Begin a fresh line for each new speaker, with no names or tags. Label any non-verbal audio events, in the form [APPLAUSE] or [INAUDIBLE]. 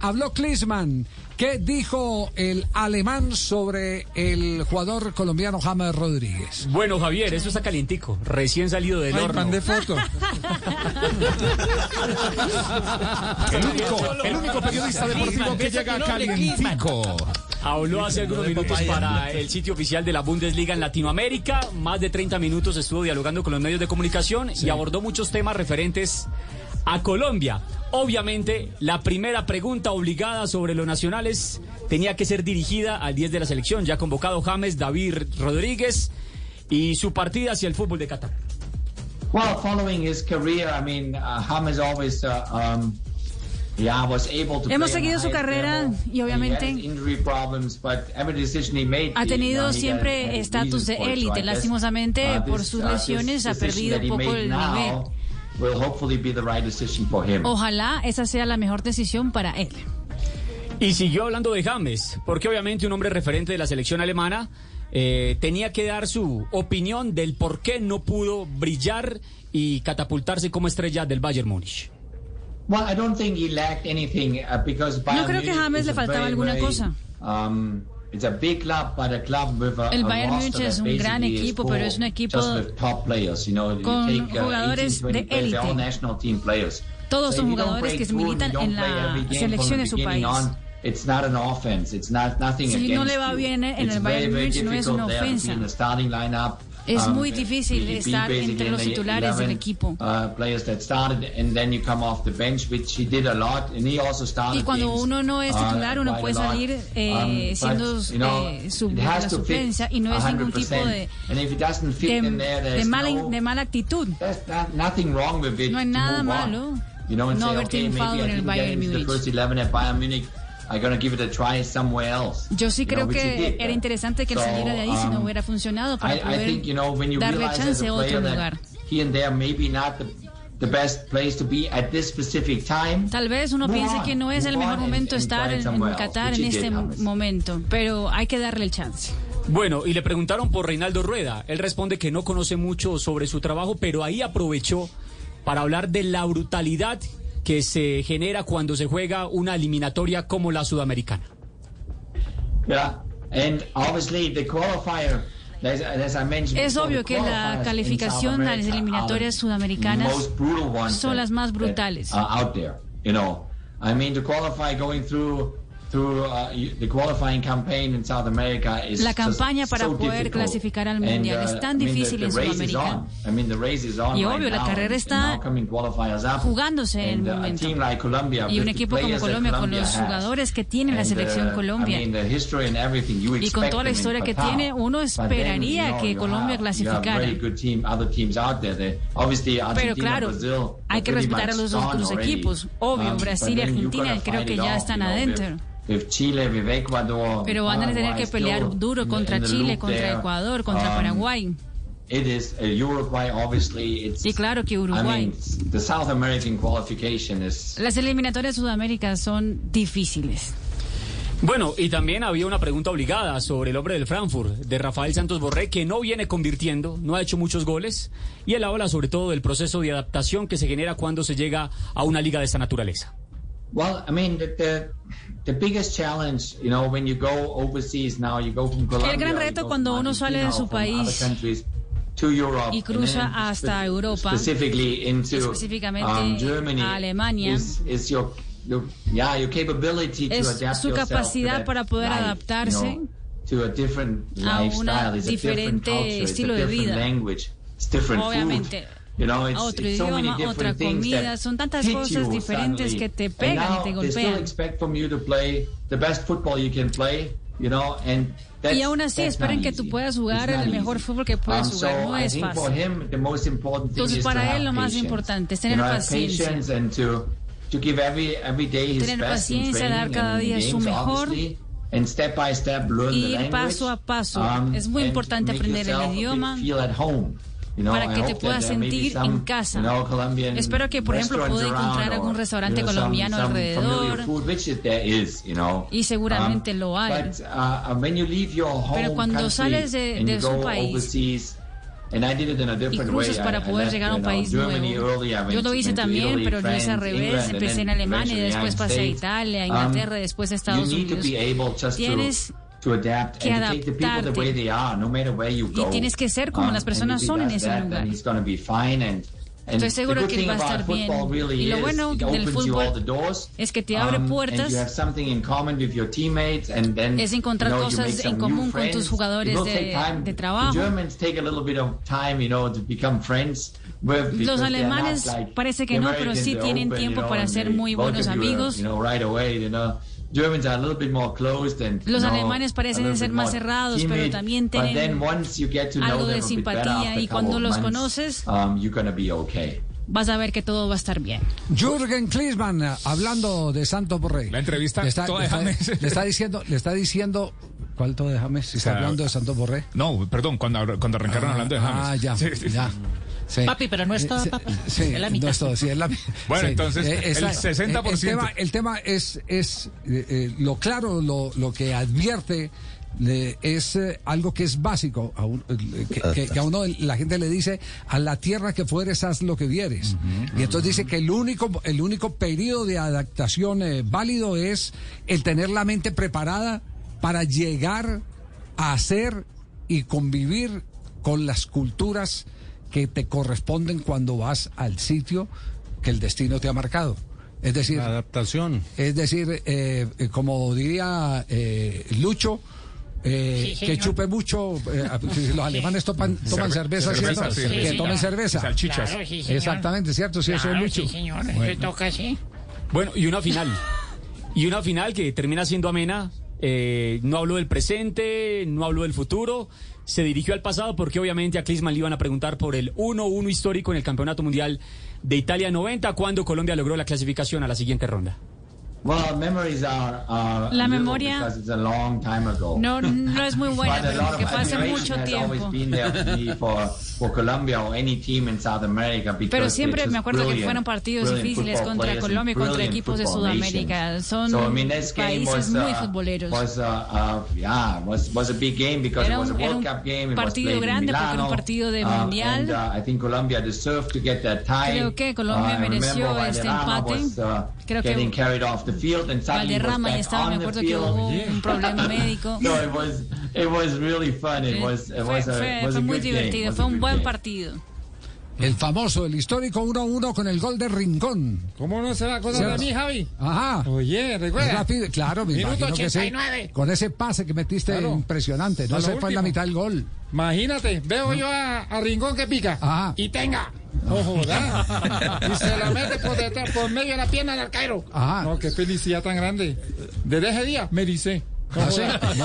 habló Klinsmann. ¿Qué dijo el alemán sobre el jugador colombiano James Rodríguez?
Bueno, Javier, eso está calientico, recién salido del
Ay,
horno.
mandé foto. [LAUGHS]
El único, el único periodista deportivo que llega calientico.
Habló hace algunos minutos para el sitio oficial de la Bundesliga en Latinoamérica. Más de 30 minutos estuvo dialogando con los medios de comunicación y abordó muchos temas referentes a Colombia. Obviamente, la primera pregunta obligada sobre los nacionales tenía que ser dirigida al 10 de la selección, ya convocado James David Rodríguez y su partida hacia el fútbol de Qatar.
Well, following his career, I mean, uh, James always, uh, um, yeah, was able to
Hemos seguido su carrera
level.
y obviamente
problems, but every decision he made,
Ha tenido siempre estatus de élite. Lastimosamente,
uh,
por sus
uh,
lesiones, ha perdido un poco el
now
nivel.
Will hopefully be the right decision for him.
Ojalá esa sea la mejor decisión para él.
Y siguió hablando de James, porque obviamente un hombre referente de la selección alemana eh, tenía que dar su opinión del por qué no pudo brillar y catapultarse como estrella del Bayern Múnich.
Well, I don't think he lacked anything uh, because Bayern
creo que James le faltaba
very,
alguna
very,
cosa.
Um, it's a big club, but a club with a,
El Bayern Múnich es un gran equipo, pero es un equipo
just with top players. You know, you
con
uh,
jugadores
18, 20
de élite.
national team players.
Todos
So
son jugadores que se militan en la selección de su país.
on, It's not an offense. It's not nothing
Si
against
no le va bien en el Bayern Múnich, no es una ofensa. Es
Um,
muy difícil estar entre los titulares del
11,
equipo.
uh, players that started and then you come off the bench, which he did a lot, and he also started
Y cuando
games,
uno no es
uh,
titular, uno
quite
puede salir eh,
Um,
siendo
but, you know,
eh, sub-
it
de
has
la suplencia y no es ningún tipo
100%.
de, de,
there,
de mala,
no-
de mala actitud.
Not- wrong with it
No hay nada malo
You know,
no
say,
haber
okay,
triunfado en el
didn't get
Bayern
into the
Múnich.
first 11 at Bayern Munich. I'm gonna give it a try somewhere else.
Yo sí
You know,
creo que era interesante que él
So,
saliera de ahí si no
um,
hubiera funcionado para
I, I
poder
think, you know, when you
darle chance
a
otro lugar.
here and there maybe not the, the best place to be at this specific time.
Tal vez uno piense que no es el mejor momento estar en, Qatar en este momento, pero hay que darle el chance.
Bueno, y le preguntaron por Reinaldo Rueda. Él responde que no conoce mucho sobre su trabajo, pero ahí aprovechó para hablar de la brutalidad que se genera cuando se juega una eliminatoria como la sudamericana.
Yeah, and obviously the qualifier. As, as I mentioned
Es obvio
the
que la calificación a las eliminatorias
are
sudamericanas son las más brutales.
Uh,
La campaña para poder clasificar al mundial
uh,
es tan
I mean, the-
difícil en
race is
Sudamérica. Y obvio, la carrera está jugándose en el
uh,
momento. Y un equipo como Colombia, con los jugadores que tiene la
and,
selección
uh,
Colombia. Y con toda la historia que tiene, uno esperaría que Colombia clasificara. Pero claro, hay que respetar a los otros equipos. Obvio,
Um,
Brasil y Argentina creo que ya están adentro.
With- with Chile, with Ecuador,
Pero van a tener que pelear duro contra Chile, contra
there.
Ecuador, contra
Um,
Paraguay.
It is uh, Uruguay, obviously. It's,
Y claro que
I
Uruguay.
mean, the South American qualification is
Las eliminatorias de Sudamérica son difíciles.
Bueno, y también había una pregunta obligada sobre el hombre del Frankfurt, de Rafael Santos Borré, que no viene convirtiendo, no ha hecho muchos goles, y él habla sobre todo del proceso de adaptación que se genera cuando se llega a una liga de esta naturaleza.
Well, I mean, the, the, the biggest challenge, you know, when you go overseas now, you go from Colombia,
El gran reto cuando uno sale de su país
to Europe,
y cruza hasta Europa,
specifically into
específicamente
um, Germany,
a Alemania,
is, is your, your, yeah, your capability to
es
adapt
su capacidad para poder
life,
adaptarse
you know, to a different
a
lifestyle,
una
it's a different
diferente
culture, it's a
estilo de vida.
language, it's different
Obviamente,
food. You know, it's,
a otro
it's so
idioma,
different
otra comida, son tantas cosas
you
diferentes que te pegan y te
They still
golpean.
expect from you to play the best football you can play, you know, and that's,
Y aún así esperan que tú puedas jugar el mejor
easy.
fútbol que puedes
Um,
jugar,
so
no
I
es fácil.
him,
Entonces, para él lo más importante es
You
tener
know, have
paciencia.
to, to give every, every day his
Tener
best
paciencia, dar cada día su mejor.
obviously, and step by step learn
Y
the
ir
language.
paso a paso.
um,
Es muy importante aprender el idioma para que te puedas sentir en casa. Espero que, por ejemplo, pueda encontrar algún restaurante colombiano alrededor. Y seguramente lo hay.
Uh, home
Pero cuando sales de- de su país
overseas, and I did it in a
y cruces para poder llegar a un país nuevo. Yo lo hice también, pero no es al revés. Empecé en Alemania y después pasé a. Italia, a
Um,
Inglaterra, después a Estados Unidos. Tienes
to, adapt
que
and to take the people the way they are, no matter where you
Y
go.
tienes que ser como
Um,
las
and
personas son en ese
that,
lugar. Estoy seguro
the good
que va a
thing
estar
about
bien.
football really
Y lo
is
bueno del fútbol
doors,
es que te abre
um,
puertas.
and you have something in common with your teammates, and then,
Es encontrar
you know,
cosas en común con tus jugadores de- de trabajo.
The Germans take a little bit of time, you know, to become friends with, because
Los alemanes
like
parece que no, pero sí tienen tiempo
you know,
para ser muy buenos amigos.
Germans are a little bit more closed and,
Los
know,
alemanes parecen ser más cerrados, pero
timid.
también
But
tienen
then once you get to know
algo de
them a bit better
simpatía, y cuando los
months,
conoces-
um, you're gonna be okay.
Vas a ver que todo va a estar bien.
Jürgen Klinsmann hablando de Santos Borré.
La entrevista,
le está,
todo
le está-
déjame.
le está diciendo, le está diciendo, ¿cuál todo de James? Está
sea,
hablando de Santos Borré.
No, perdón, cuando, cuando arrancaron hablando de James.
Ah, ya,
Sí, sí.
ya. Sí.
Papi, pero no es todo,
Eh, sí,
papi.
Sí,
Es la mitad.
no es todo, sí, es la [LAUGHS]
Bueno,
sí.
entonces,
Eh,
el
esa-
60%.
El tema, el tema es, es eh, eh, lo claro, lo, lo que advierte eh, es eh, algo que es básico, a un- eh, que, que- que a uno la gente le dice, a la tierra que fueres, haz lo que vieres. Y entonces dice que el único, el único periodo de adaptación eh, válido es el tener la mente preparada para llegar a hacer y convivir con las culturas que te corresponden cuando vas al sitio que el destino te ha marcado. Es decir,
La adaptación.
es decir, eh, como diría eh, Lucho, eh,
Sí,
que chupe mucho, eh, [LAUGHS] los alemanes toman, toman
Cerve-
cerveza,
cerveza,
¿cierto?
sí,
que
sí,
tomen cerveza.
Salchichas.
Claro, sí, señor.
Exactamente, ¿cierto? Sí, eso es
sí, señor.
Bueno.
Eso toca así.
Bueno, y una final. Y una final que termina siendo amena. Eh, no habló del presente, no habló del futuro. Se dirigió al pasado porque obviamente a Klinsmann le iban a preguntar por el 1-1 histórico en el Campeonato Mundial de Italia 90, cuando Colombia logró la clasificación a la siguiente ronda.
Well, memories are, are
La memoria-
because it's a long time ago.
No, no es muy buena, pero porque fue hace mucho tiempo.
always been there for me for, for Colombia or any team in South America because
Pero siempre me acuerdo que fueron partidos difíciles contra Colombia y contra equipos de Sudamérica. Son
So, I mean,
países
was,
muy
uh,
futboleros.
Was, uh, uh, yeah, was, was a big game because
Era
it was a
un- era
World
un
Cup game. It was
partido grande porque era un partido de
uh,
mundial.
and, uh, I think Colombia deserved to get that tie.
Creo que Colombia
Uh,
mereció este empate.
uh,
Creo que Valderrama ya
back
estaba, me
on the
acuerdo que
field.
hubo un problema médico. [LAUGHS]
No, it was it was really fun. It was it
Fue,
was a,
fue- fue
a
muy
good game.
divertido, fue un buen
game.
partido.
El famoso, el histórico 1-1 con el gol de Rincón.
¿Cómo no se va a acordar de mí, Javi?
Ajá.
Oye, recuerda.
Rápido, claro, me
Minuto
imagino que sí.
89.
Con ese pase que metiste
Claro.
impresionante. No se fue en la mitad del gol.
Imagínate, veo yo a, a Rincón que pica.
Ajá.
Y tenga. No jodas. y se la mete por detrás, por medio de la pierna del arquero.
Ajá.
No, qué felicidad tan grande. Desde ese día me dice. No
¿Ah, sí?
jodas. No.